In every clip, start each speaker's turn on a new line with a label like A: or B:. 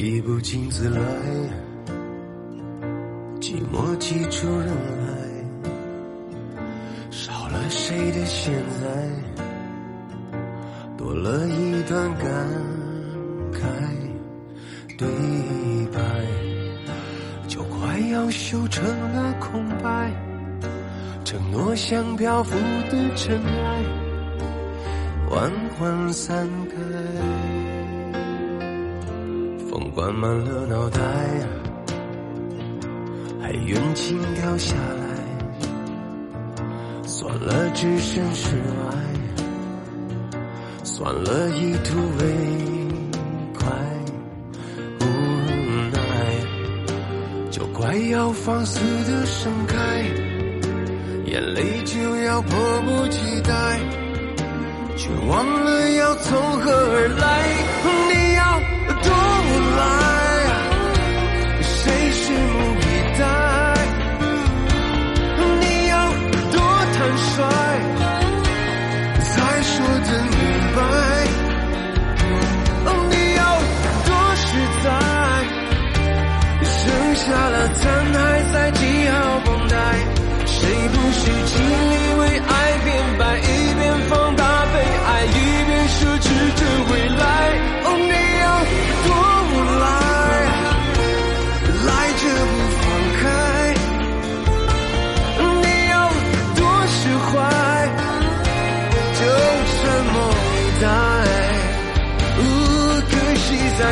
A: 回忆不请自来，寂寞挤出人来，少了谁的现在，多了一段感慨，对白就快要修成了空白，承诺像漂浮的尘埃，缓缓散开。风灌满了脑袋，还冤情掉下来，算了，置身事外，算了，一途为快，无奈，就快要放肆的盛开，眼泪就要迫不及待，却忘了要从何而来，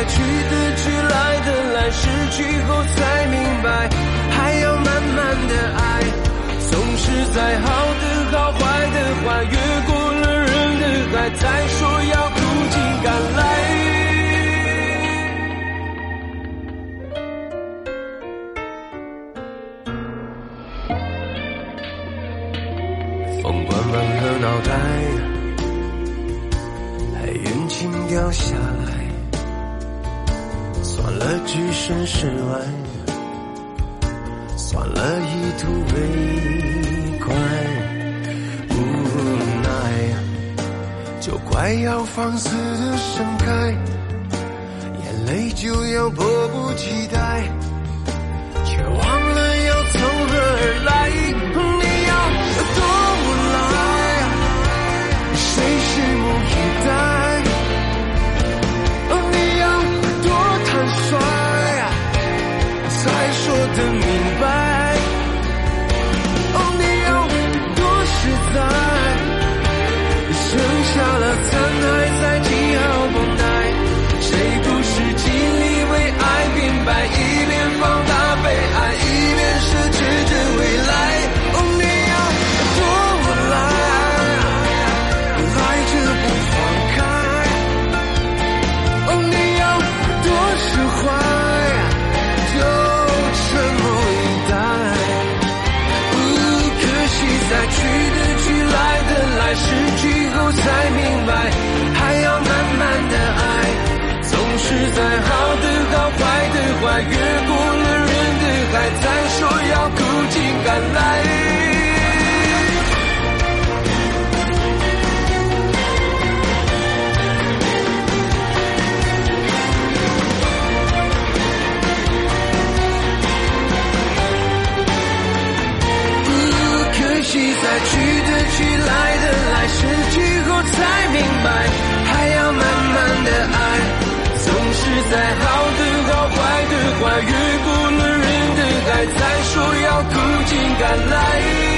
A: 去的去，来的来，失去后才明白，还要慢慢的爱。总是在好的好，坏的坏，越过了人的海，才说要苦尽甘来。风灌满了脑袋，还冤情掉下。置身事外，算了，一吐为快，无奈，就快要放肆的盛开，眼泪就要迫不及待，可惜，在去的去，来的来，失去后才明白，还要慢慢的爱。总是在好的好，坏的坏，越过了人的海，才说要苦尽甘来。